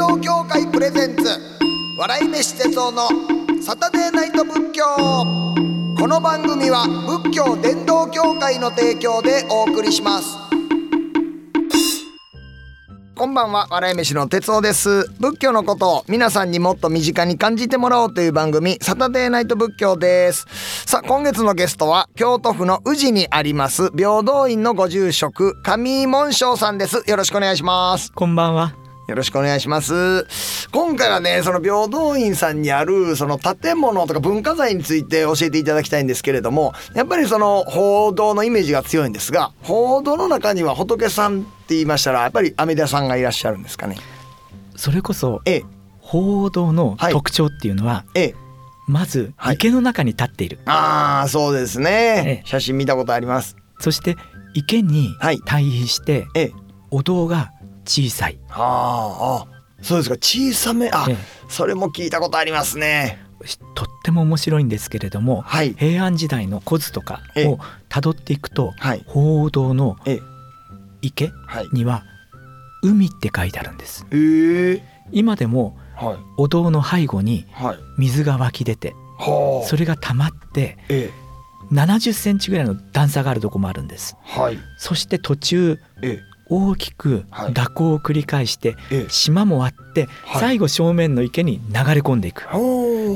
道協会プレゼンツ笑い飯哲夫のサタデーナイト仏教。この番組は仏教伝道協会の提供でお送りします。こんばんは笑い飯の哲夫です。仏教のことを皆さんにもっと身近に感じてもらおうという番組サタデーナイト仏教です。さあ今月のゲストは京都府の宇治にあります平等院のご住職上井門章さんです。よろしくお願いします。こんばんは。よろしくお願いします。今回はねその平等院さんにあるその建物とか文化財について教えていただきたいんですけれどもやっぱりその報道のイメージが強いんですが報道の中には仏さんって言いましたらやっぱり阿弥陀さんがいらっしゃるんですかね？それこそええ。報道のはい特徴っていうのは、ええ。まずはい。池の中に立っている、ああそうですえね。え写真見たことあります。そして池にはい。対比してええ。お堂が小さい、あーあそうですか。小さめ？あえそれも聞いたことありますね。えとっても面白いんですけれどもはい。平安時代の古図とかええ。をたどっていくとはい。報道のええ。池はい。には「海」って書いてあるんです。へえ。今でもはい。お堂の背後にはい。水が湧き出てはあ。それが溜まってえ70センチぐらいの段差があるとこもあるんです。えはい。そして途中え大きくはい。蛇行を繰り返して島もあってはい。最後正面の池に流れ込んでいく。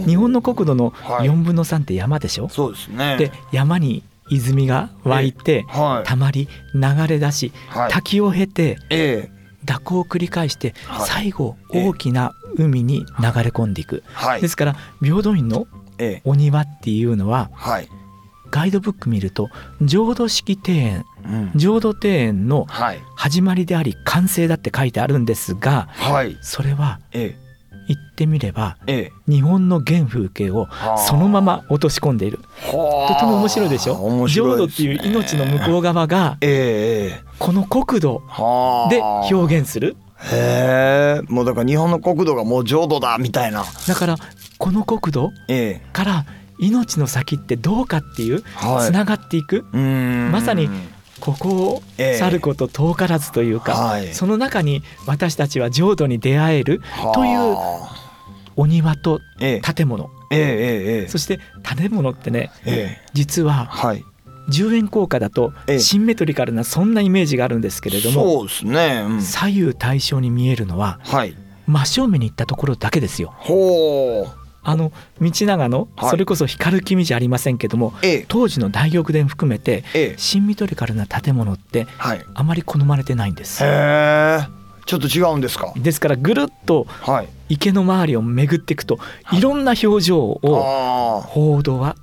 日本の国土のはい。4分の3って山でしょ？そうですね。で山に泉が湧いてはい。たまり流れ出しはい。滝を経てええ。蛇行を繰り返してはい。最後ええ大きな海に流れ込んでいく。はい。ですから平等院のええ。お庭っていうのははいガイドブック見ると浄土式庭園うん。浄土庭園のはい。始まりであり完成だって書いてあるんですがはい。それはえ言ってみればええ。日本の原風景をはあ。そのまま落とし込んでいる。はあ。とても面白いでしょ？ね。浄土っていう命の向こう側がええええ。この国土はあ。で表現する。へえ。もうだから日本の国土がもう浄土だみたいな。だからこの国土ええ。から命の先ってどうかっていうはい。つながっていく。まさにここをええ去ること遠からずというか、はい。その中に私たちは浄土に出会えるというはあお庭とええ。建物。ええええええ。そして建物ってねええ。実ははい。10円硬貨だとええ。シンメトリカルなそんなイメージがあるんですけれどもそうですね、うん。左右対称に見えるのははい。真正面に行ったところだけですよ。ほうあの道長のはい。それこそ光る君じゃありませんけどもええ。当時の大玉殿含めてええ。シンメトリカルな建物ってはい。あまり好まれてないんです。へえ。ちょっと違うんですか？ですからぐるっとはい。池の周りを巡っていくとい。ろんな表情を報道は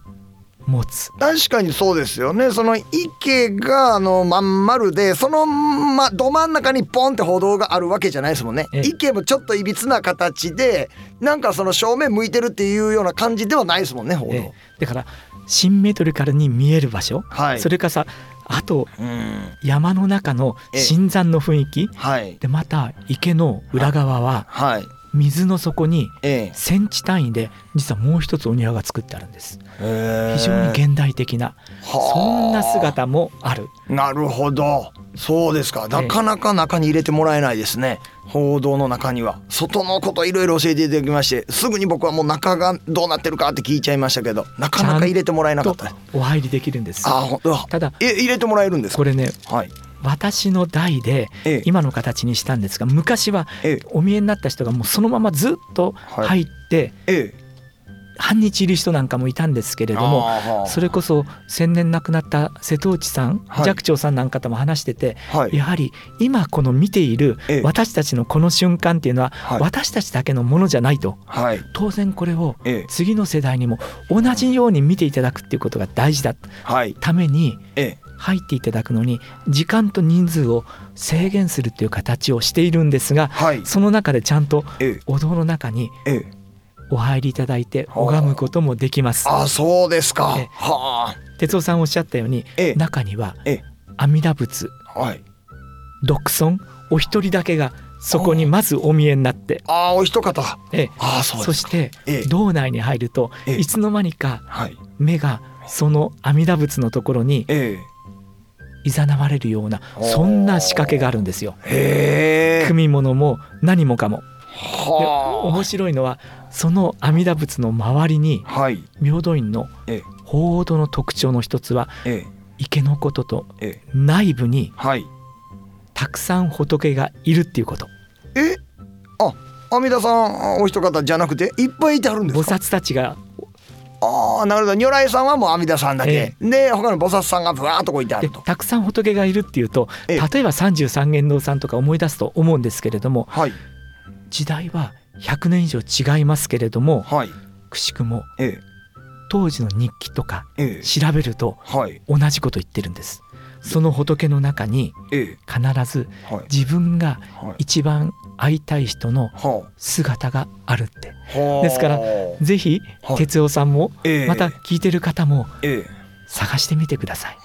持つ。確かにそうですよね。その池があのまん丸でその、ま、ど真ん中にポンって歩道があるわけじゃないですもんね。ええ。池もちょっといびつな形でなんかその正面向いてるっていうような感じではないですもんね歩道、ええだからシンメトリカルに見える場所、はい。それからさあとうん。山の中のええ。新山の雰囲気。はい。でまた池の裏側ははい水の底にええ。センチ単位で実はもう一つお庭が作ってあるんです。へえ。非常に現代的なはあ。そんな姿もある。なるほど。そうですか。ええ。なかなか中に入れてもらえないですね。報道の中には。外のこといろいろ教えていただきましてすぐに僕はもう中がどうなってるかって聞いちゃいましたけどなかなか入れてもらえなかっとたお入りできるんです。あ本当ただえ入れてもらえるんですか？これねはい私の代でええ。今の形にしたんですが昔はええ。お見えになった人がもうそのままずっとはい。入ってええ。半日いる人なんかもいたんですけれどもそれこそ先年亡くなった瀬戸内さんはい。寂聴さんなんかとも話しててはい。やはり今この見ているええ。私たちのこの瞬間っていうのははい。私たちだけのものじゃないと。はい。当然これをええ。次の世代にも同じように見ていただくっていうことが大事だはい。ためにええ入っていただくのに時間と人数を制限するっていう形をしているんですがはい。その中でちゃんとええ。お堂の中にええ。お入りいただいて拝むこともできます。あそうですか。ええ。はあ。哲夫さんおっしゃったようにええ。中にはええ。阿弥陀仏はい。独尊お一人だけがそこにまずお見えになって。ああお一方。ええ。ああそうですか。そしてええ。道内に入るとええ。いつの間にかはい。目がその阿弥陀仏のところにえいざなわれるようなそんな仕掛けがあるんですよ。えへえ組物も何もかも。は面白いのはその阿弥陀仏の周りにあはい。平等院のえ鳳凰の特徴の一つはえ池のこととええ。内部にはい。たくさん仏がいるっていうこと。え？あ阿弥陀さんお一方じゃなくていっぱいいてあるんです菩か薩たちがああなるほど。如来さんはもう阿弥陀さんだけ、で他の菩薩さんがぶわーっとこういてあでると。たくさん仏がいるっていうとええ。例えば三十三間堂さんとか思い出すと思うんですけれどもはい。時代は100年以上違いますけれどもはい。くしくもえ当時の日記とかえええ。調べるとはい。同じこと言ってるんですその仏の中にええ。必ずはい。自分がはい。一番会いたい人のは姿があるって。ですからぜひはい。哲夫さんもええ。また聞いてる方もえ探してみてください。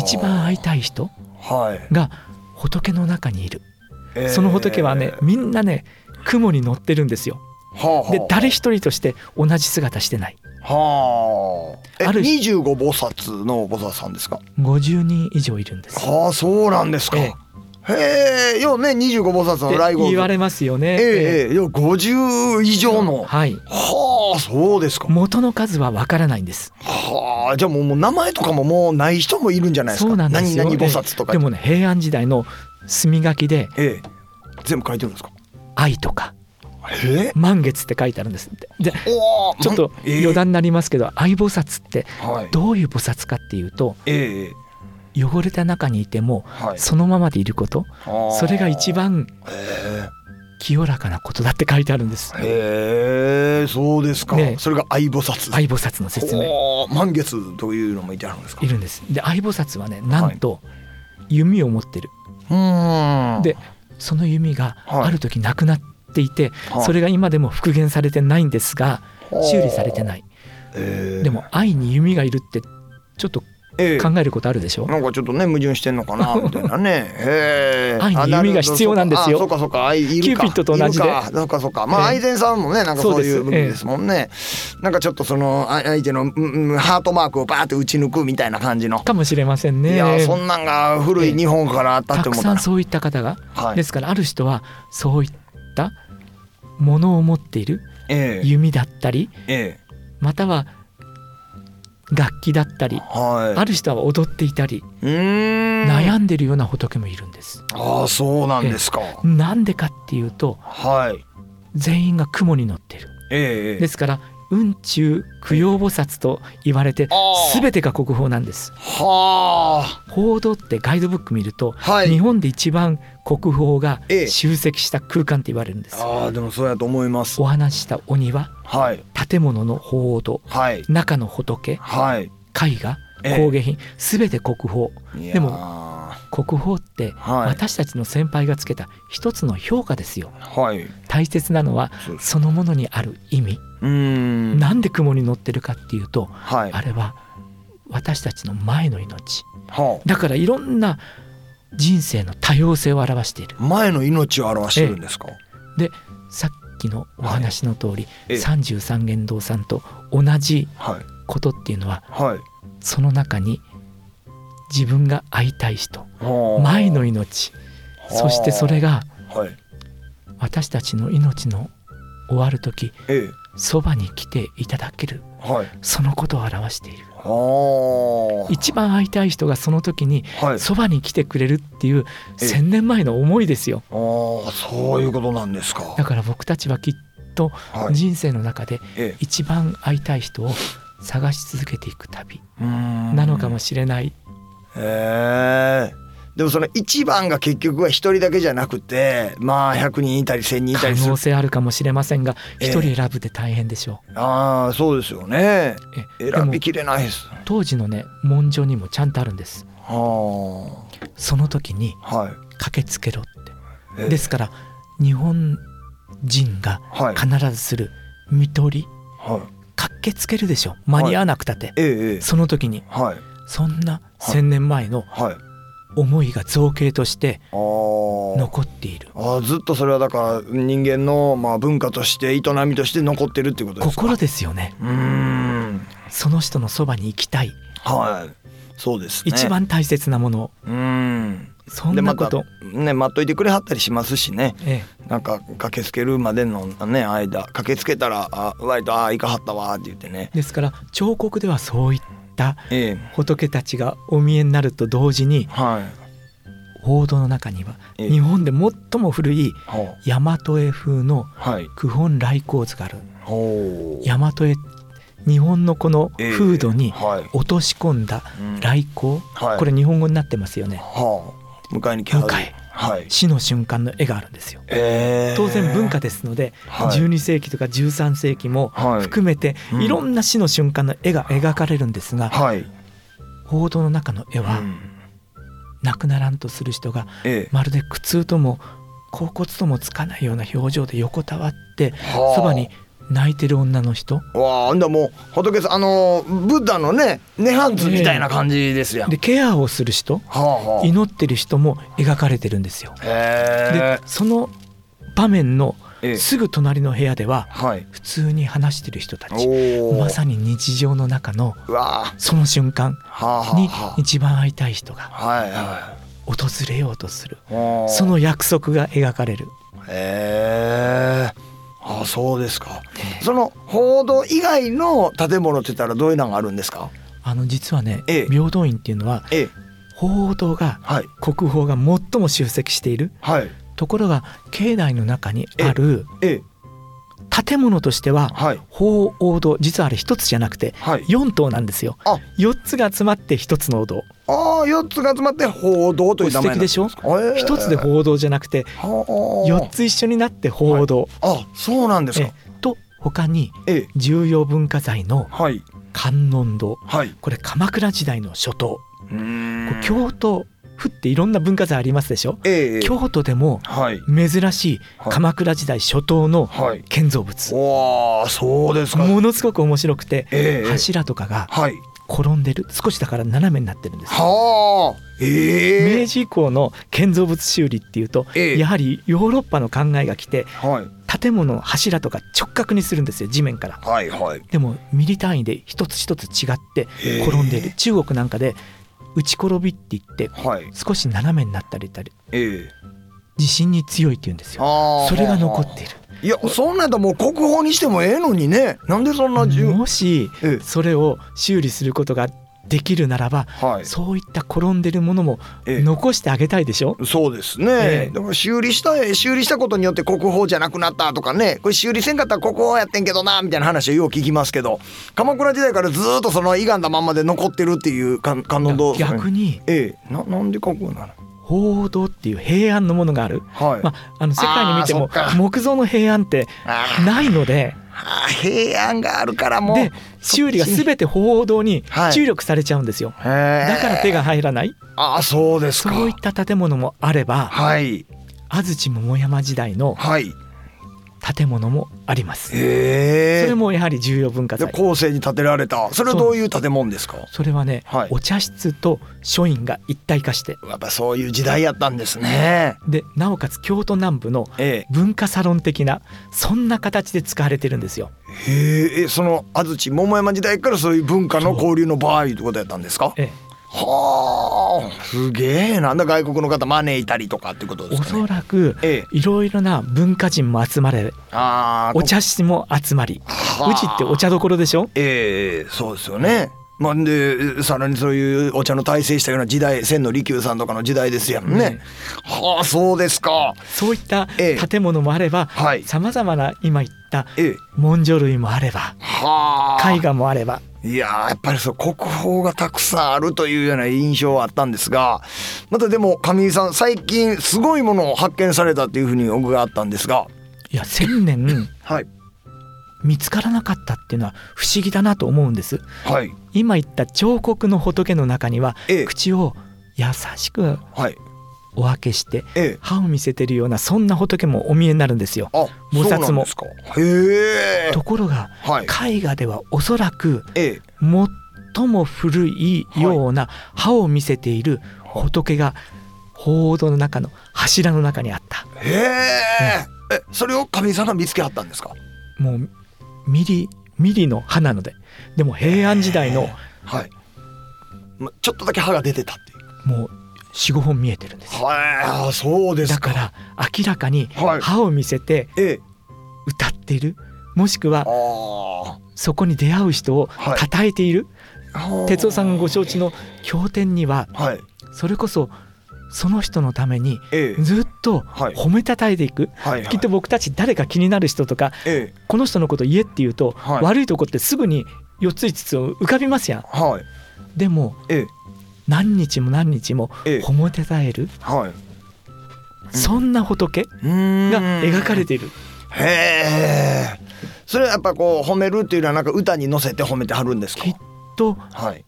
一番会いたい人はい。が仏の中にいる。ええ。その仏はねみんなね雲に乗ってるんですよ。で誰一人として同じ姿してないはあ。えある二十五菩薩の菩薩さんですか？50人以上いるんです。はあそうなんですか、ええ。へえようね二十五菩薩ので来号言われますよね。ええええ。いや50以上の。はい。はあそうですか。元の数はわからないんです。はあじゃあもうもう名前とかももうない人もいるんじゃないですか。そうなんですよ。何々菩薩とかでもね平安時代の墨書きでええ。全部書いてるんですか「愛」とか。ええ「満月」って書いてあるんですでおーちょっとええ余談になりますけど愛菩薩ってはい。どういう菩薩かっていうとええ。汚れた中にいてもはい。そのままでいることはあそれが一番へ清らかなことだって書いてあるんです。えへえそうですか、ね。それが愛菩薩。愛菩薩の説明。満月というのもいてあるんですか。いるんです。で愛菩薩はねなんと弓を持ってる。うーん。でその弓がはい。ある時なくなっていてはいそれが今でも復元されてないんですが修理されてないええでも愛に弓がいるってちょっとええ考えることあるでしょ？なんかちょっとね矛盾してんのかな みたいなね。へえ。愛に弓が必要なんですよあそうかそうか愛いるか。キューピッドと同じでそうかそうか。まあええ愛染さんもねなんかそういう部分ですもんね。なんかちょっとそのあ相手のうんうんハートマークをバーって打ち抜くみたいな感じの。かもしれませんねいやそんなんが古い日本からあったったてく思ったら。さんそういった方がはい。ですからある人はそういったものを持っているええ弓だったりええまたは楽器だったりはい。ある人は踊っていたり。悩んでるような仏もいるんです。ああそうなんですか。なんでかっていうとはい。全員が雲に乗ってる。ええですから雲中供養菩薩と言われて全てが国宝なんです。はあ。報道ってガイドブック見ると、はい。日本で一番国宝がええ。集積した空間って言われるんです。ああでもそうやと思います。お話ししたお庭はい。建物の鳳凰はい。中の仏はい。絵画ええ。工芸品全て国宝。で国宝ってはい。私たちの先輩がつけた一つの評価ですよ。はい。大切なのはそのものにある意味ん。なんで雲に乗ってるかっていうとはい。あれは私たちの前の命はだからいろんな人生の多様性を表しているあ、前の命を表してるんですか？でさっきのお話の通り、ええ三十三間堂さんと同じはい。ことっていうのははい。その中に自分が会いたい人はあ前の命そしてそれがはい。私たちの命の終わる時えそばに来ていただけるえ。はい。そのことを表しているは一番会いたい人がその時に。そばに来てくれるっていうええ1,000年前の思いですよああ、そういうことなんですか。だから僕たちはきっとはい。人生の中でええ。一番会いたい人を探し続けていく旅なのかもしれないへえ。でもその一番が結局は一人だけじゃなくてまあ100人いたり1,000人いた可りする。能性あるかもしれませんがええ。一人選ぶって大変でしょああそうですよね。うえ選びきれないです。当時のね文書にもちゃんとあるんです。はその時にあはい。駆けつけろって。ええ。ですから日本人がはい。必ずする見取りはい。駆けつけるでしょ間に合わなくたって、ええええ。その時に。はい。そんな1,000年前のはい思いが造形として残っている。あーずっとそれはだから人間のまあ文化として営みとして残ってるっていうことですか？心ですよね。うーん。その人のそばに行きたい、はい。そうですね。一番大切なもの。うーん。そんなこと、ね待っといてくれはったりしますしね。ええ。なんか駆けつけるまでのね間。駆けつけたら「あ割とああいかはったわ」って言ってね。ですから彫刻ではそういったええ。仏たちがお見えになると同時にはい。報道の中にはええ。日本で最も古いほ大和絵風の九本来光図がある。大和絵日本のこの風土にはい。落とし込んだうん。来光。はい。これ日本語になってますよね。はあ。迎えに迎えはい死の瞬間の絵があるんですよ。ええ当然文化ですのではい。12世紀とか13世紀もはい。含めてうん。いろんな死の瞬間の絵が描かれるんですがはい。報道の中の絵はうん。亡くならんとする人がええ。まるで苦痛とも恍惚ともつかないような表情で横たわってはあ。そばに泣いてる女の人？わあほんだらもう仏さんあのブッダのね涅槃図みたいな感じですやん、でケアをする人はあはあ。祈ってる人も描かれてるんですよ。へでその場面のええ。すぐ隣の部屋でははい。普通に話してる人たちまさに日常の中のうわあ。その瞬間はあには一番会いたい人が訪れようとする。その約束が描かれる。へえあそうですか。その報道以外の建物って言ったらどういうのがあるんですか？あの実はねええ。平等院っていうのはええ。報道がはい。国宝が最も集積しているはい。ところが境内の中にあるええ。建物としてははい。鳳凰堂実はあれ一つじゃなくてはい。4棟なんですよ。あ。4つが集まって一つのお堂ああ四つが集まって報道という名前なんですか素一つで報報道じゃなくて道4つ一緒になって報道、あそうなんですか。えと他にええ。重要文化財のはい。観音堂。はい。これ鎌倉時代の初頭京都府っていろんな文化財ありますでしょ？ええ。京都でもはい。珍しいはい。鎌倉時代初頭のはい。建造物。わあそうですか。ものすごく面白くてええ。柱とかがはい転んでる少しだから斜めになってるんです。よはあ。ええ。明治以降の建造物修理っていうとええ。やはりヨーロッパの考えが来てはい。建物の柱とか直角にするんですよ地面から。はいはい。でもミリ単位で一つ一つ違って転んでいる。中国なんかで打ち転びって言ってはい。少し斜めになったりたり。ええ。地震に強いって言うんですよ。それが残っているいやそんなんやったらもう国宝にしてもええのにね。なんでそんな重もしええ。それを修理することができるならばはい。そういった転んでるものもええ。残してあげたいでしょ？そうですね、ええ。だから修理した修理したことによって国宝じゃなくなったとかね。これ修理せんかったら国宝やってんけどなみたいな話はよう聞きますけど。鎌倉時代からずーっとその歪んだまんまで残ってるっていう観観音堂逆にええ。ななんで国宝なの？報道っていう平安のものがある、はい、まあ、あの世界に見ても木造の平安ってないので。平安があるからもう。で修理が全て報道にはい。注力されちゃうんですよ、へー。だから手が入らない。ああそうですか。そういった建物もあればはい。安土桃山時代のはい建物もあります。それもやはり重要文化で財後世に建てられた。それはどういう建物ですか？それはね、はい。お茶室と書院が一体化して。やっぱそういう時代やったんですね。でなおかつ京都南部のえ文化サロン的なそんな形で使われてるんですよ。えへえ。えその安土桃山時代からそういう文化の交流の場合ってことやったんですか？え。はあすげえな。んだ外国の方招いたりとかってことえおですかね。そらくええ。いろいろな文化人も集まれああお茶室も集まりはあ。うちってお茶どころでしょ？ええそうですよね。まあ、でさらにそういうお茶の大成したような時代千利休さんとかの時代ですやんね。ね。はあそうですか。そういったええ。建物もあればはい。さまざまな今言ったええ、文書類もあればはあ。絵画もあればいやーやっぱりそう国宝がたくさんあるというような印象はあったんですがまたでも上井さん最近すごいものを発見されたっていうふうに伺ったんですが。いや千年はい。見つからなかったっていうのは不思議だなと思うんです。はい。今言った彫刻の仏の中にはええ。口を優しくはいお分けしてええ。歯を見せてるようなそんな仏もお見えになるんですよ。あ菩薩も。ところがはい。絵画ではおそらくええ。最も古いような歯を見せている仏が鳳凰の中の柱の中にあった。へえ。えそれを上井さんが見つけはったんですか？もうミリミリの歯なので。でも平安時代のはい。まちょっとだけ歯が出てたっていう。もう45本見えてるんですよ。はいあそうですか。だから明らかにはい。歯を見せてええ。歌っている。もしくはあそこに出会う人をはえている、あ哲夫さんがご承知の経典にははい。それこそその人のためにええ。ずっとはい。褒めたたえていく、はいはい。きっと僕たち誰か気になる人とかええ。この人のこと言えって言うと、はい。悪いとこってすぐに4つ5つを浮かびますやん。はい。でもええ何日も何日もええ。褒めたたえる、はい。そんな仏が描かれている。へえ。それはやっぱこう褒めるっていうのはなんか歌に乗せて褒めてはるんですか？きっとはい。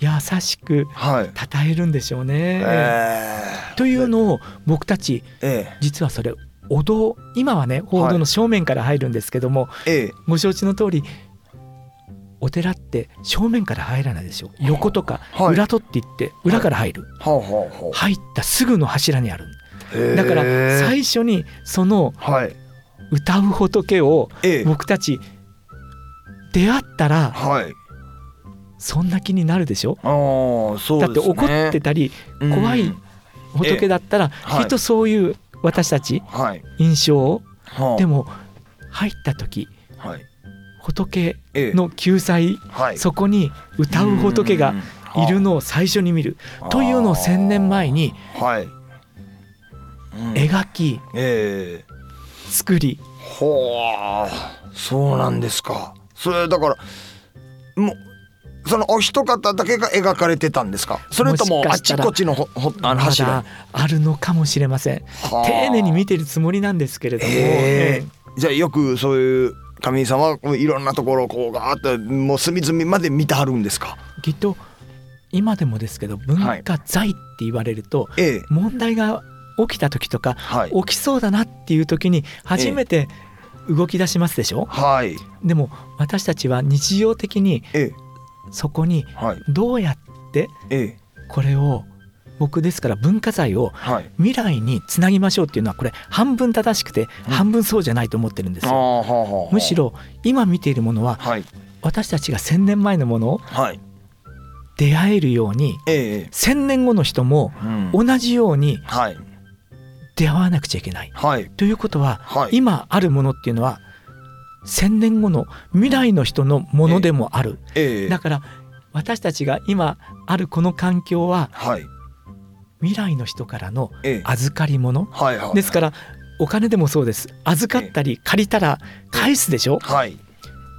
優しくはい。称えるんでしょうね。え。というのを僕たちええ。実はそれお堂今はね報道の正面から入るんですけども、ええ。ご承知の通りお寺って正面から入らないでしょ。横とかはい。裏とって言って裏から入る、入ったすぐの柱にある。だから最初にそのはい。歌う仏をええ。僕たち出会ったらはい。そんな気になるでしょ。だって怒ってたり怖い仏だったらはい。きっとそういう私たち印象を。はあ。でも入った時はい仏ええ。の救済はい。そこに歌う仏がいるのを最初に見る。というのを1,000年前に描きええ。作り。ほうそうなんですか。それだからもうそのお一方だけが描かれてたんですか。それともあちこっちのほほあのま柱。だあるのかもしれません。はあ。丁寧に見てるつもりなんですけれども、え。ええ。じゃあよくそういう神さんはいろんなところをこうガーッともう隅々まで見てはるんですか？えきっと今でもですけど文化財って言われるとええ。問題が起きた時とかはい。起きそうだなっていう時に初めて動き出しますでしょ？はい。でも私たちは日常的にええ。そこにはい。どうやってええ。これを僕ですから文化財をはい。未来につなぎましょうっていうのはこれ半分正しくてうん。半分そうじゃないと思ってるんですあよ。むしろ今見ているものははい。私たちが1,000年前のものをはい。出会えるようにええ1,000年後の人もうん。同じようにはい。出会わなくちゃいけない。はい。ということははい。今あるものっていうのは1,000年後の未来の人のものでもある。ええ。だから私たちが今あるこの環境ははい未来の人からのええ。預かり物。はいはいですからお金でもそうです。預かったり借りたら返すでしょ？はい。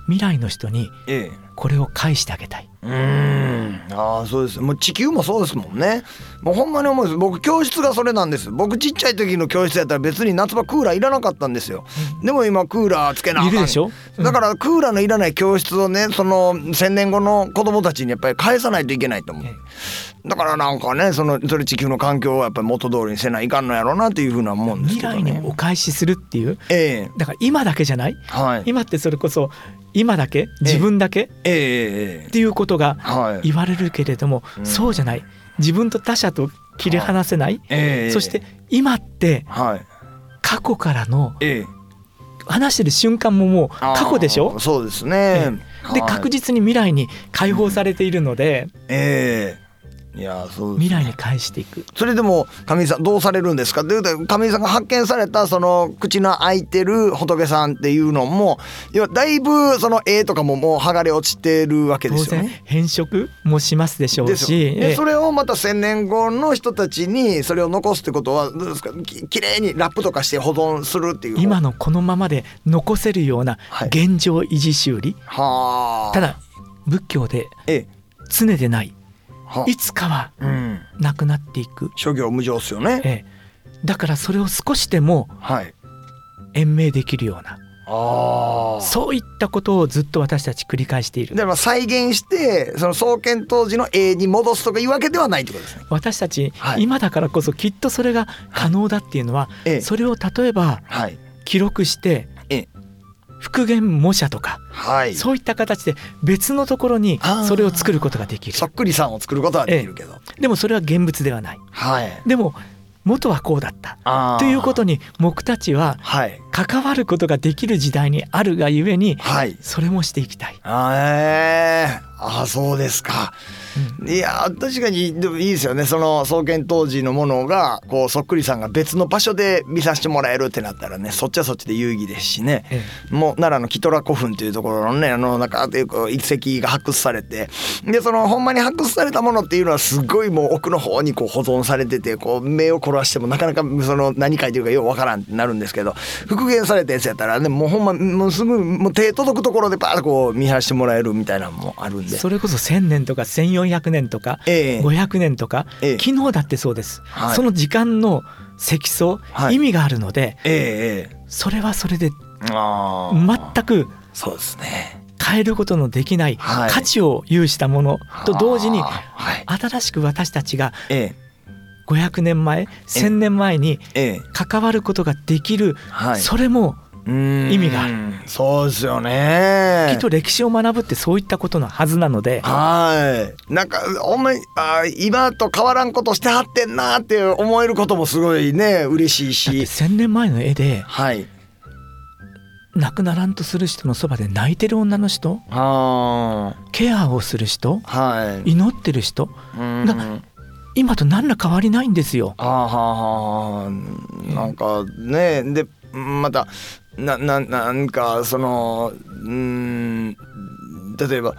未来の人にええこれを返してあげたい。うーん。ああそうです。もう地球もそうですもんね。もうほんまに思うんです。僕教室がそれなんです。僕ちっちゃい時の教室やったら別に夏場クーラーいらなかったんですよ。でも今クーラーつけなあかん。いるでしょ？だからクーラーのいらない教室をねその1,000年後の子供たちにやっぱり返さないといけないと思う。えだからなんかねそのそれ地球の環境をやっぱり元通りにせないかんのやろうなっていうふうな思うんです未けどね。来にお返しするっていう？ええ。だから今だけじゃない？はい。今ってそれこそ今だけ？自分だけ？ええええ。っていうことがはい。言われるけれどもうん。そうじゃない。自分と他者と切り離せない。ええ。そして今ってはい。過去からのええ。話してる瞬間ももう過去でしょ？そうですね。ではい。確実に未来に解放されているのでええいやそう未来に返していく。それでも上井さんどうされるんですか？というと上井さんが発見されたその口の開いてる仏さんっていうのも要はだいぶその絵とかももう剥がれ落ちてるわけですよね。変色もしますでしょうし。よ。でえそれをまた1,000年後の人たちにそれを残すってことはどうですか？ききれいにラップとかして保存するっていう。今のこのままで残せるようなはい。現状維持修理、はあ。ただ仏教でええ。常でない。はいつかはうんなくなっていく、諸行無常っすよね。ええ。だからそれを少しでもはい。延命できるような。そういったことをずっと私たち繰り返している。だから再現してその創建当時の絵に戻すとかいうわけではないってことですね。私たち、はい。今だからこそきっとそれが可能だっていうのは、ええ。それを例えばはい。記録してええ復元模写とか、はい。そういった形で別のところにそれを作ることができる。そっくりさんを作ることはできるけど、でもそれは現物ではない。はい。でも元はこうだった。ということに僕たちははい関わることができる時代にあるがゆえにはい。それもしていきたい。あえー、あそうですか、いや確かにでもいいですよね。その創建当時のものがこうそっくりさんが別の場所で見させてもらえるってなったらねそっちはそっちで有意義ですしね、えもう奈良のキトラ古墳というところのねあのなんかっていうか遺跡が発掘されて。でそのほんまに発掘されたものっていうのはすごいもう奥の方にこう保存されててこう目を凝らしてもなかなかその何書いてるかようわからんってなるんですけど復元されたやつやったらねもうほんまもうすぐもう手届くところでバーッとこう見張らせてもらえるみたいなのもあるんで。それこそ1,000年とか1,400年とかええ。500年とか、ええ。昨日だってそうです、はい。その時間の積層、はい。意味があるのでえええそれはそれで全くそうですね。変えることのできないはい。価値を有したものと同時に新しく私たちがえ500年前1,000年前に関わることができる、はい。それも意意味がある。そうですよね。きっと歴史を学ぶってそういったことのはずなので。はい。なんかほんまにあー今と変わらんことしてはってんなって思えることもすごいね嬉しいし。1,000年前の絵ではい。亡くならんとする人のそばで泣いてる女の人あケアをする人ーはい祈ってる人うんが今と何ら変わりないんですよ。あーはーはーなんかねでまたなななんかそのうーん例えば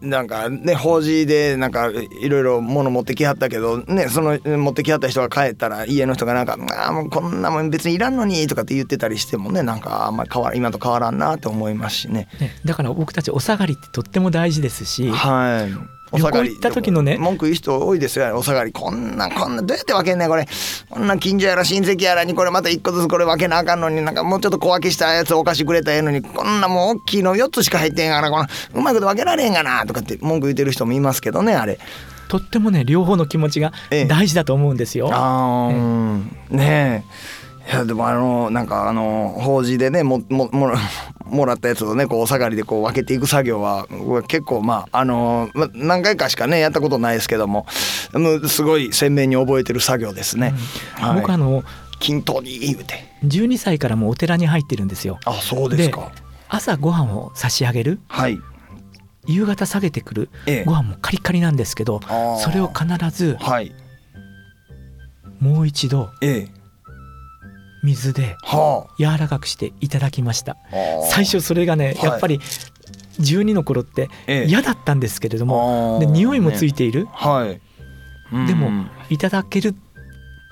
なんかね法事でなんかいろいろ物持ってきはったけどねその持ってきはった人が帰ったら家の人がなんか「あーもうこんなもん別にいらんのに」とかって言ってたりしてもねなんかあんまり変わら今と変わらんなって思いますしね。ね、だから僕たちお下がりってとっても大事ですし、はい。お下がり旅行行った時のね文句言う人多いですよお下がり。こんなこんなどうやって分けんねんこれ。こんな近所やら親戚やらにこれまた一個ずつこれ分けなあかんのになんかもうちょっと小分けしたやつお菓子くれたらええのにこんなもう大きいの4つしか入ってんがなこのうまいこと分けられへんがなとかって文句言ってる人もいますけどねあれ。とってもね両方の気持ちがええ。大事だと思うんですよ。あーうん。ねえいやでもあのなんかあの法事でねもももら もらったやつをねこうお下がりでこう分けていく作業は結構まああのま何回かしかねやったことないですけどもすごい鮮明に覚えてる作業ですね。はい僕あの均等に言うて12歳からもうお寺に入ってるんですよ。あそうですか。朝ご飯を差し上げるはい。夕方下げてくるええご飯もカリカリなんですけどそれを必ずはい。もう一度ええ。水では柔らかくしていただきました。あ。あ。ー最初それがねはい。やっぱり12の頃ってええ。嫌だったんですけれどもあー。で匂いもついている。はい。うん。でもいただける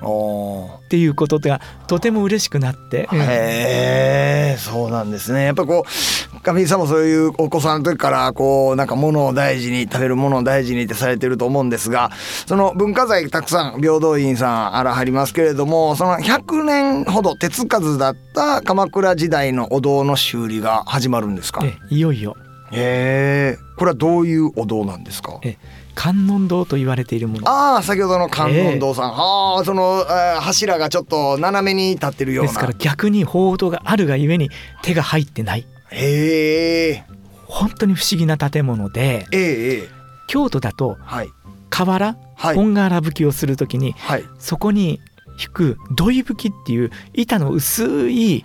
っていうことがとても嬉しくなって、うんへえそうなんですね。やっぱこう上地さんもそういうお子さんの時からこうなんか物を大事に食べるものを大事にってされてると思うんですがその文化財たくさん平等院さんあらはりますけれどもその100年ほど手つかずだった鎌倉時代のお堂の修理が始まるんですか？えいよいよ。へえこれはどういうお堂なんですか？え観音堂と言われているもの。ああ先ほどの観音堂さん、ああその、えー柱がちょっと斜めに立ってるような。ですから逆に報道があるがゆえに手が入ってない。へえ。本当に不思議な建物でええええ。京都だとはい。瓦はい。本瓦吹きをするときにはい。そこに引く土井吹きっていう板の薄い皮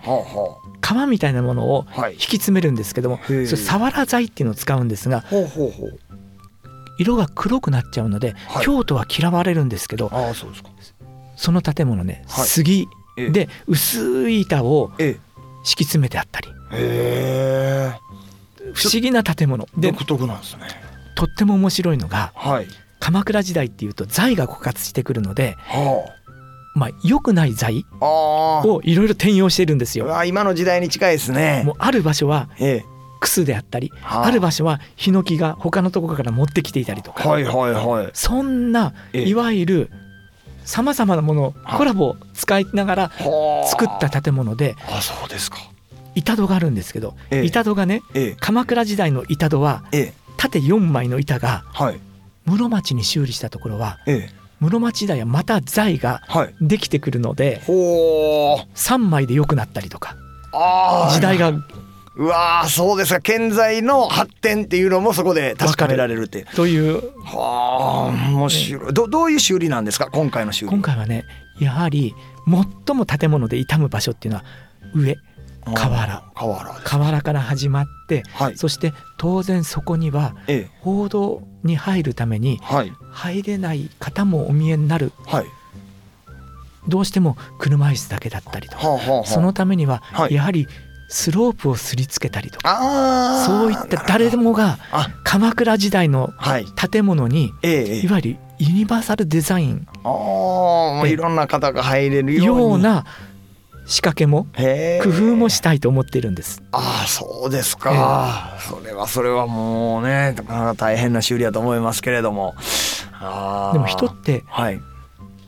みたいなものを引き詰めるんですけどもそへえ。れ瓦材っていうのを使うんですがほうほうほう色が黒くなっちゃうので、はい。京都は嫌われるんですけどああそうですか。その建物ね、はい。杉。ええ。で薄い板をえ敷き詰めてあったり。不思議な建物。で独特なんですね。とっても面白いのがはい。鎌倉時代っていうと財が枯渇してくるので、はまあ、良くない財あああをいろいろ転用してるんですよ。今の時代に近いですね。もうある場所はええクスであったりはあある場所はヒノキが他のところから持ってきていたりとか、はいはいはい。そんなええ。いわゆるさまざまなものをはい。コラボを使いながらはあ。作った建物であそうですか。板戸があるんですけどええ。板戸がねええ。鎌倉時代の板戸はええ。縦4枚の板がはい。室町に修理したところはええ。室町時代はまた財がはい。できてくるのでほう3枚で良くなったりとか時代がうわーそうですか。建材の発展っていうのもそこで確かめられるってという。はあ面白い。どどういう修理なんですか今回の修理今回はねやはり最も建物で傷む場所っていうのは上河原河原です河原から始まってはい。そして当然そこにはええ。報道に入るためにはい。入れない方もお見えになる。はい。どうしても車椅子だけだったりとかはあはあはあ。そのためにははい。やはりスロープをすりつけたりとかああそういった誰でもがあ鎌倉時代のはい。建物にええええ。いわゆるユニバーサルデザインいろんな方が入れるような仕掛けも工夫もしたいと思っているんです。ああそうですか、それはそれはもうねなかなか大変な修理だと思いますけれども。でも人ってはい。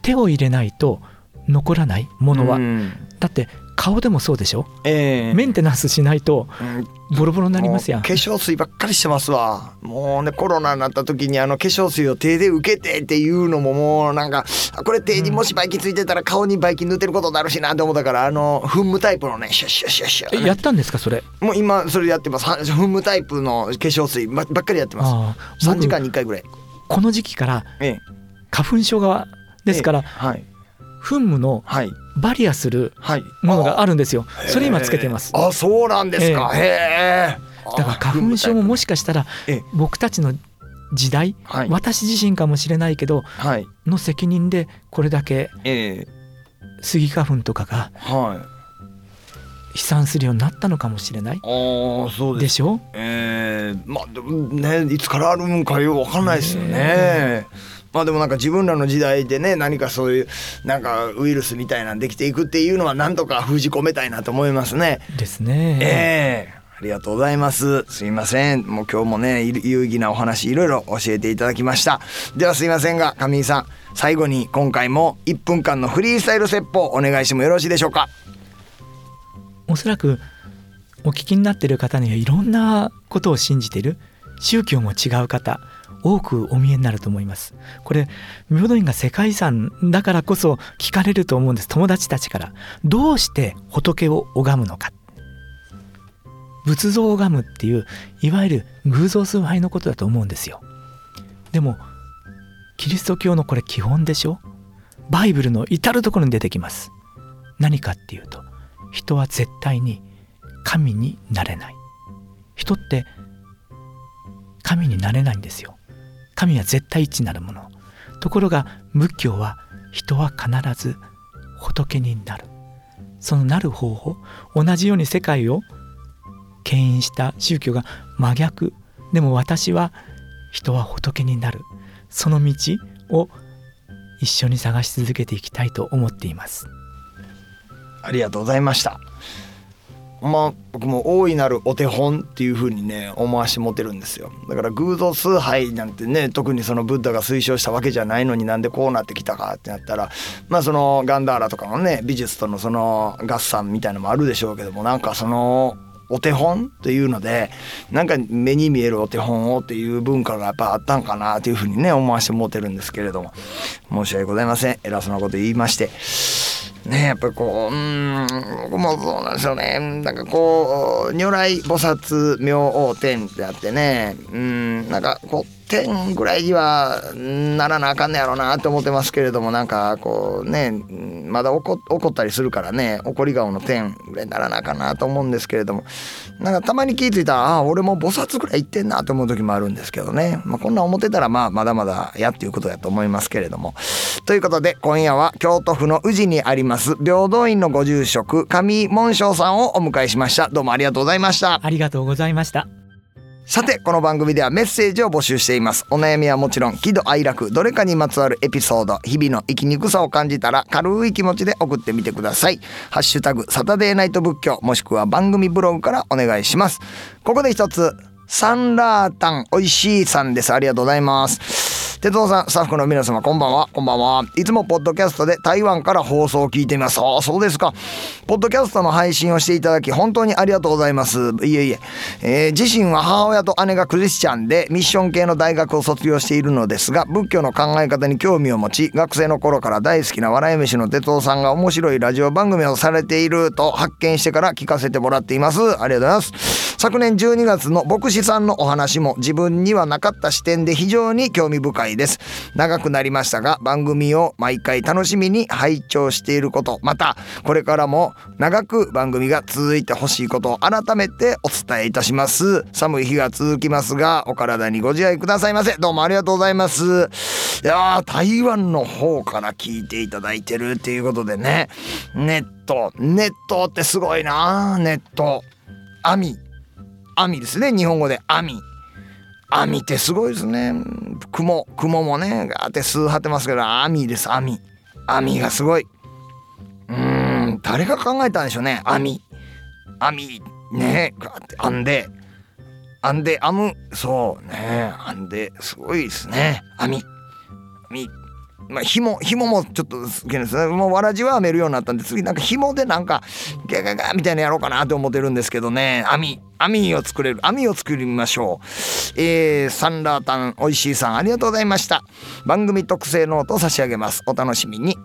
手を入れないと残らないものは、うん。だって顔でもそうでしょ？ええ。メンテナンスしないとうん。ボロボロになりますやん。化粧水ばっかりしてますわ。もうねコロナになった時にあの化粧水を手で受けてっていうのももうなんかあこれ手にもしバイキンついてたら顔にバイキン塗ってることになるしなって思ったからあの噴霧タイプのねシュッシュッシュッシュッ。えやったんですかそれ？もう今それやってます。は噴霧タイプの化粧水ばばっかりやってます。ああ3僕時間に1回ぐらい。この時期からええ。花粉症がですからええはい噴霧のはい。バリアするはい。ものがあるんですよ。それ今つけてます。あそうなんですか。へえだから花粉症ももしかしたらええ僕たちの時代はい。私自身かもしれないけどはい。の責任でこれだけええ。スギ花粉とかがはい。飛散するようになったのかもしれないああそうです。でしょ？えー、まあでもねいつからあるんかよくわかんないですよね。まあでもなんか自分らの時代でね何かそういうなんかウイルスみたいなんできていくっていうのはなんとか封じ込めたいなと思いますね。ですねええありがとうございます。すいません。もう今日もね、い有意義なお話いろいろ教えていただきました。ではすいませんが、上井さん、最後に今回も1分間のフリースタイル説法お願いしてもよろしいでしょうか？おそらくお聞きになっている方にはいろんなことを信じている宗教も違う方多くお見えになると思います。これ平等院が世界遺産だからこそ聞かれると思うんです。友達たちから。どうして仏を拝むのか。仏像を拝むっていういわゆる偶像崇拝のことだと思うんですよ。でもキリスト教のこれ基本でしょ？バイブルの至る所に出てきます。何かっていうと人は絶対に神になれない。人って神になれないんですよ。神は絶対一なるもの。ところが仏教は人は必ず仏になる。そのなる方法同じように世界を牽引した宗教が真逆。でも私は人は仏になる。その道を一緒に探し続けていきたいと思っています。ありがとうございました。まあ僕も大いなるお手本っていう風にね思わし持てるんですよ。だから偶像崇拝なんてね特にそのブッダが推奨したわけじゃないのになんでこうなってきたかってなったらまあそのガンダーラとかのね美術とのその合算みたいのもあるでしょうけどもなんかそのお手本っていうのでなんか目に見えるお手本をっていう文化がやっぱあったんかなというふうにね思わせてもてるんですけれども申し訳ございません。偉そうなこと言いまして。ねやっぱりこううん僕もそうなんですよね。なんかこう如来菩薩明王天ってあってねうんなんかこう天ぐらいにはならなあかんねやろうなって思ってますけれどもなんかこうねまだ怒ったりするからね怒り顔の天ぐらいにならなあかんなと思うんですけれどもなんかたまに気づいたらああ俺も菩薩ぐらい行ってんなと思う時もあるんですけどね、まあ、こんな思ってたらまあまだまだやっていうことやと思いますけれども。ということで今夜は京都府の宇治にあります平等院のご住職上門章さんをお迎えしました。どうもありがとうございました。ありがとうございました。さてこの番組ではメッセージを募集しています。お悩みはもちろん喜怒哀楽どれかにまつわるエピソード日々の生きにくさを感じたら軽い気持ちで送ってみてください。ハッシュタグサタデーナイト仏教もしくは番組ブログからお願いします。ここで一つサンラータン美味しいさんです。ありがとうございます。哲夫さんスタッフの皆様こんばんは。こんばんは。いつもポッドキャストで台湾から放送を聞いています。ああそうですか。ポッドキャストの配信をしていただき本当にありがとうございます。いえいえ。えー自身は母親と姉がクリスチャンでミッション系の大学を卒業しているのですが仏教の考え方に興味を持ち学生の頃から大好きな笑い飯の哲夫さんが面白いラジオ番組をされていると発見してから聞かせてもらっています。ありがとうございます。昨年12月の牧師さんのお話も自分にはなかった視点で非常に興味深いです。長くなりましたが番組を毎回楽しみに拝聴していることまたこれからも長く番組が続いてほしいことを改めてお伝えいたします。寒い日が続きますがお体にご自愛くださいませ。どうもありがとうございます。いや台湾の方から聞いていただいてるっていうことでね。ネットネットってすごいなネット。網網ですね。日本語で網。網ってすごいですね。雲雲もねガーって数張ってますけど網です。網。網がすごい。うーん。誰が考えたんでしょうね。網。網ねガーって編んで。編んで編む。そうね。編んですごいですね。網。網。まあ、紐紐もちょっと好きですねもうわらじは編めるようになったんで次なんか紐でなんかガガガみたいなやろうかなって思ってるんですけどね。網網を作れる網を作りましょう。えー、サンラータンおいしいさんありがとうございました。番組特製ノートを差し上げます。お楽しみに。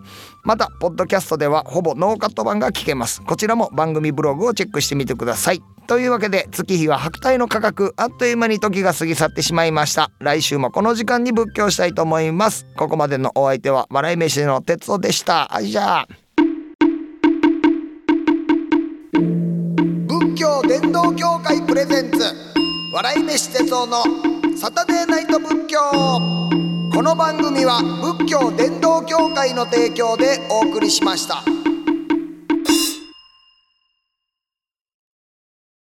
またポッドキャストではほぼノーカット版が聞けます。こちらも番組ブログをチェックしてみてください。というわけで月日は百代の過客あっという間に時が過ぎ去ってしまいました。来週もこの時間に仏教したいと思います。ここまでのお相手は笑い飯の哲夫でした。はいじゃあ。仏教伝道協会プレゼンツ笑い飯哲夫のサタデーナイト仏教。この番組は仏教伝道協会の提供でお送りしました。